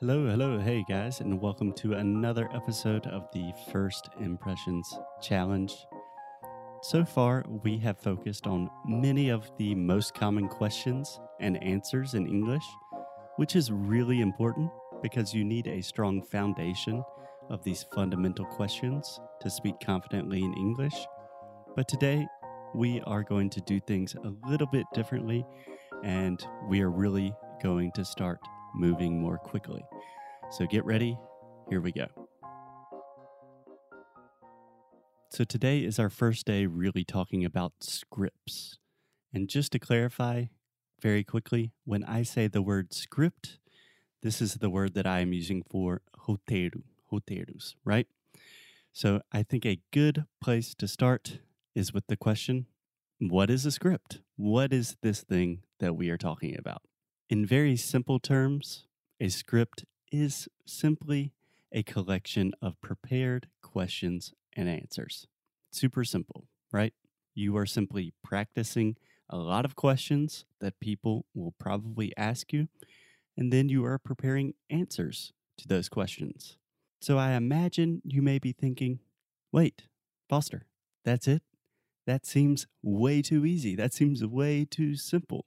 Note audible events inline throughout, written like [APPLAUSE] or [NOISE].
Hello, hello, hey guys, and welcome to another episode of the First Impressions Challenge. So far, we have focused on many of the most common questions and answers in English, which is really important because you need a strong foundation of these fundamental questions to speak confidently in English. But today, we are going to do things a little bit differently, and we are really going to start moving more quickly. So get ready. Here we go. So today is our first day really talking about scripts. And just to clarify very quickly, when I say the word script, this is the word that I am using for roteiro, roteiros, right? So I think a good place to start is with the question what is a script? What is this thing that we are talking about? In very simple terms, a script is simply a collection of prepared questions and answers. Super simple, right? You are simply practicing a lot of questions that people will probably ask you, and then you are preparing answers to those questions. So I imagine you may be thinking, wait, Foster, that's it? That seems way too easy. That seems way too simple.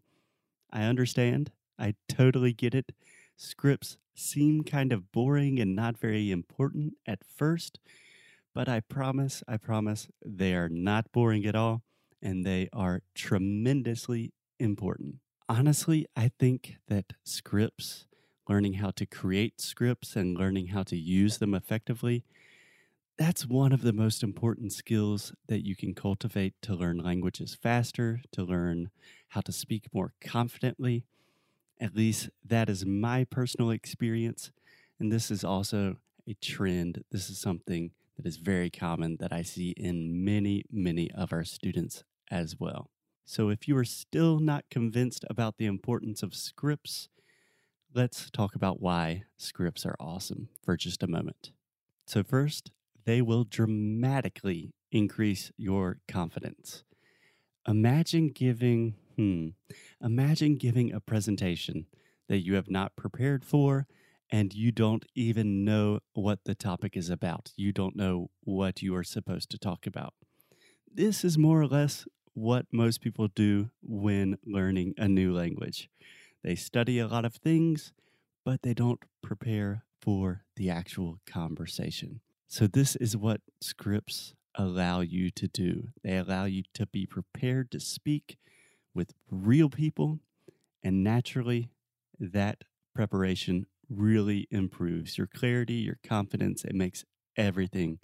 I understand. I totally get it. Scripts seem kind of boring and not very important at first, but I promise, I promise they are not boring at all and they are tremendously important. Honestly, I think that scripts, learning how to create scripts and learning how to use them effectively, that's one of the most important skills that you can cultivate to learn languages faster, to learn how to speak more confidently. At least that is my personal experience. And this is also a trend. This is something that is very common that I see in many, many of our students as well. So if you are still not convinced about the importance of scripts, let's talk about why scripts are awesome for just a moment. So, first, they will dramatically increase your confidence. Imagine giving, hmm, imagine giving a presentation that you have not prepared for and you don't even know what the topic is about. You don't know what you are supposed to talk about. This is more or less what most people do when learning a new language. They study a lot of things, but they don't prepare for the actual conversation. So, this is what scripts allow you to do. They allow you to be prepared to speak with real people, and naturally, that preparation really improves your clarity, your confidence. It makes everything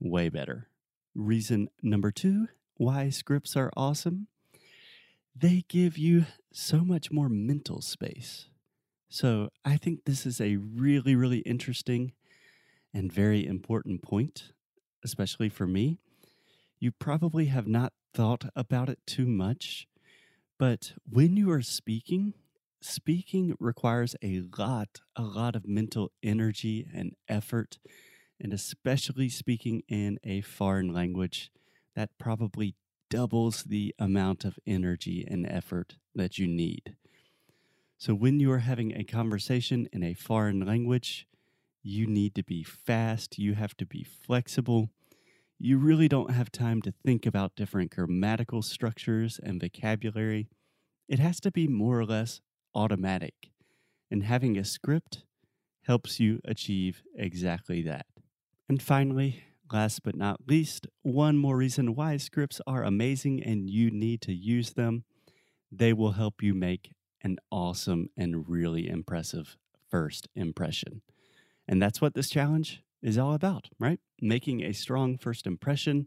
way better. Reason number two why scripts are awesome they give you so much more mental space. So, I think this is a really, really interesting and very important point, especially for me. You probably have not thought about it too much, but when you are speaking, speaking requires a lot, a lot of mental energy and effort, and especially speaking in a foreign language, that probably doubles the amount of energy and effort that you need. So, when you are having a conversation in a foreign language, you need to be fast, you have to be flexible. You really don't have time to think about different grammatical structures and vocabulary. It has to be more or less automatic. And having a script helps you achieve exactly that. And finally, last but not least, one more reason why scripts are amazing and you need to use them. They will help you make an awesome and really impressive first impression. And that's what this challenge is all about, right? Making a strong first impression.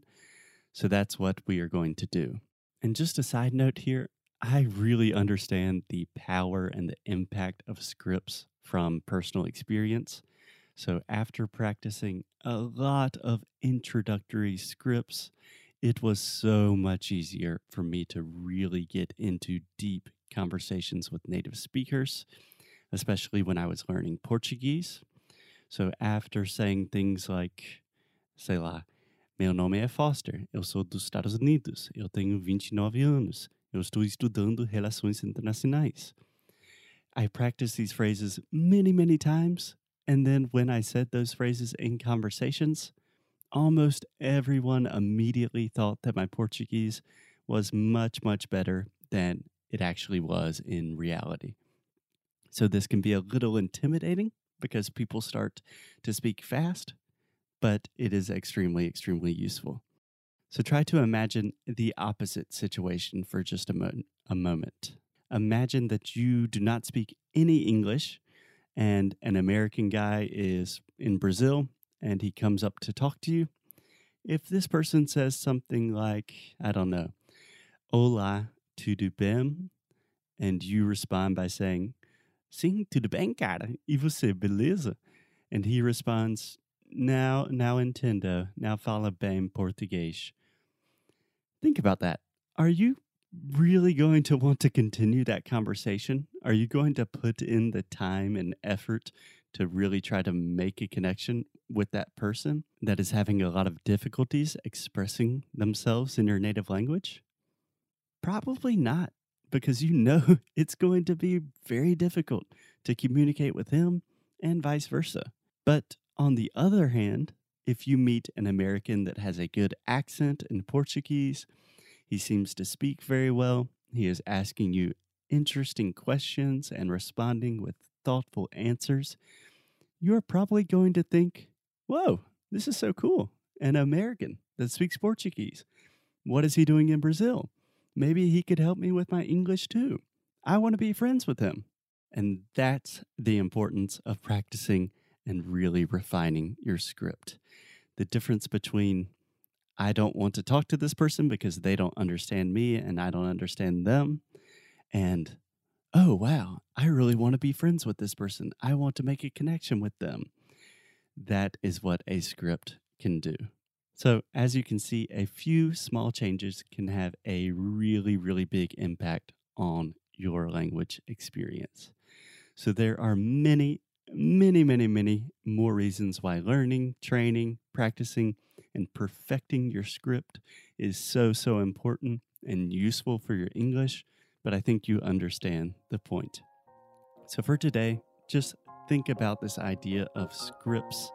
So that's what we are going to do. And just a side note here, I really understand the power and the impact of scripts from personal experience. So after practicing a lot of introductory scripts, it was so much easier for me to really get into deep conversations with native speakers, especially when I was learning Portuguese. So after saying things like, sei lá, meu nome é Foster, eu sou dos Estados Unidos, eu tenho 29 anos, eu estou estudando relações internacionais. I practiced these phrases many, many times. And then when I said those phrases in conversations, almost everyone immediately thought that my Portuguese was much, much better than it actually was in reality. So this can be a little intimidating because people start to speak fast, but it is extremely, extremely useful. So try to imagine the opposite situation for just a, mo- a moment. Imagine that you do not speak any English and an American guy is in Brazil and he comes up to talk to you. If this person says something like, I don't know, Olá, tudo bem? And you respond by saying, Sim, tudo bem, cara? E você, beleza? And he responds, Now, now entendo. Now fala bem português. Think about that. Are you really going to want to continue that conversation? Are you going to put in the time and effort to really try to make a connection with that person that is having a lot of difficulties expressing themselves in your native language? Probably not, because you know [LAUGHS] it's going to be very difficult to communicate with him and vice versa. But on the other hand, if you meet an American that has a good accent in Portuguese, he seems to speak very well, he is asking you interesting questions and responding with thoughtful answers, you're probably going to think, whoa, this is so cool. An American that speaks Portuguese. What is he doing in Brazil? Maybe he could help me with my English too. I want to be friends with him. And that's the importance of practicing and really refining your script. The difference between I don't want to talk to this person because they don't understand me and I don't understand them, and oh, wow, I really want to be friends with this person. I want to make a connection with them. That is what a script can do. So, as you can see, a few small changes can have a really, really big impact on your language experience. So, there are many, many, many, many more reasons why learning, training, practicing, and perfecting your script is so, so important and useful for your English but I think you understand the point. So for today, just think about this idea of scripts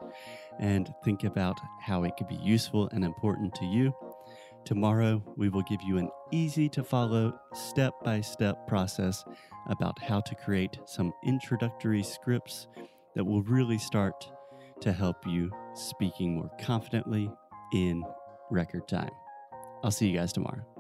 and think about how it could be useful and important to you. Tomorrow, we will give you an easy to follow, step by step process about how to create some introductory scripts that will really start to help you speaking more confidently in record time. I'll see you guys tomorrow.